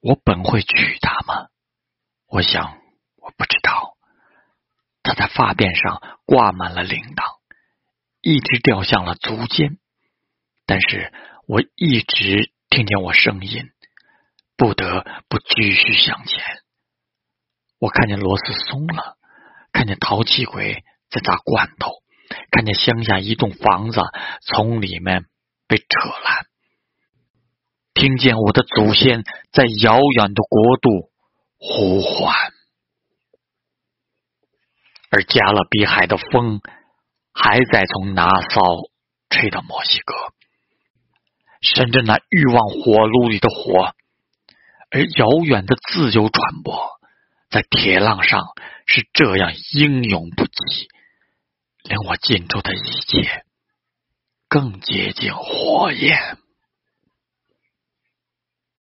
我本会娶她吗？我想，我不知道。她在发辫上挂满了铃铛，一直掉向了足尖。但是我一直听见我声音，不得不继续向前。我看见螺丝松了，看见淘气鬼在砸罐头，看见乡下一栋房子从里面被扯烂。听见我的祖先在遥远的国度呼唤，而加勒比海的风还在从拿骚吹到墨西哥，伸着那欲望火炉里的火，而遥远的自由传播在铁浪上是这样英勇不羁，令我近处的一切更接近火焰。